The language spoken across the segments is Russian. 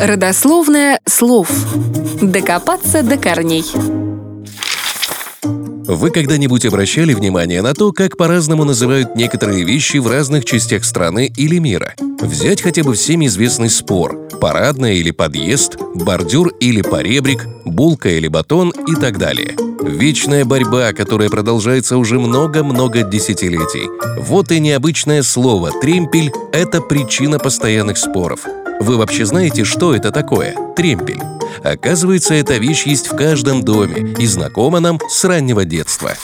Родословное слов. Докопаться до корней. Вы когда-нибудь обращали внимание на то, как по-разному называют некоторые вещи в разных частях страны или мира? Взять хотя бы всем известный спор – парадная или подъезд, бордюр или поребрик, булка или батон и так далее. Вечная борьба, которая продолжается уже много-много десятилетий. Вот и необычное слово «тремпель» — это причина постоянных споров – вы вообще знаете, что это такое? Тремпель. Оказывается, эта вещь есть в каждом доме и знакома нам с раннего детства.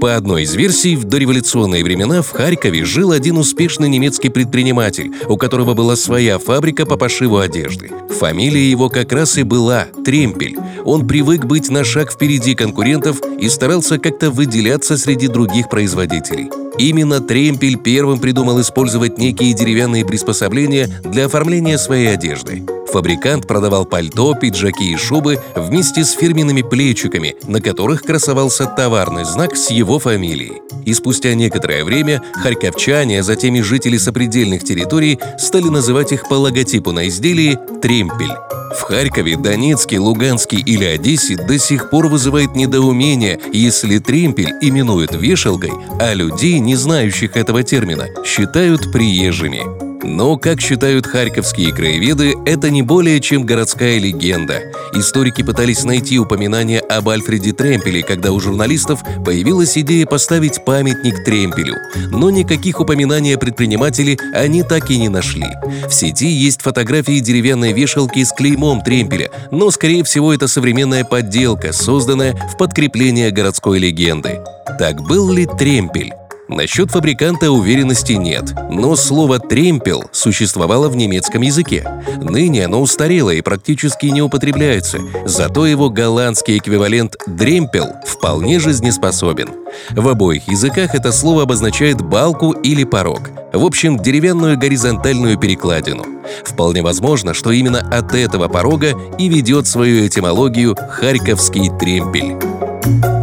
По одной из версий, в дореволюционные времена в Харькове жил один успешный немецкий предприниматель, у которого была своя фабрика по пошиву одежды. Фамилия его как раз и была Тремпель. Он привык быть на шаг впереди конкурентов и старался как-то выделяться среди других производителей. Именно Тремпель первым придумал использовать некие деревянные приспособления для оформления своей одежды. Фабрикант продавал пальто, пиджаки и шубы вместе с фирменными плечиками, на которых красовался товарный знак с его фамилией. И спустя некоторое время харьковчане, а затем и жители сопредельных территорий стали называть их по логотипу на изделии «Тремпель». В Харькове, Донецке, Луганске или Одессе до сих пор вызывает недоумение, если тремпель именуют вешалкой, а людей, не знающих этого термина, считают приезжими. Но, как считают харьковские краеведы, это не более чем городская легенда. Историки пытались найти упоминание об Альфреде Тремпеле, когда у журналистов появилась идея поставить памятник Тремпелю. Но никаких упоминаний о предпринимателе они так и не нашли. В сети есть фотографии деревянной вешалки с клеймом Тремпеля, но, скорее всего, это современная подделка, созданная в подкрепление городской легенды. Так был ли Тремпель? Насчет фабриканта уверенности нет, но слово «тремпел» существовало в немецком языке. Ныне оно устарело и практически не употребляется, зато его голландский эквивалент «дремпел» вполне жизнеспособен. В обоих языках это слово обозначает балку или порог. В общем, деревянную горизонтальную перекладину. Вполне возможно, что именно от этого порога и ведет свою этимологию «харьковский тремпель».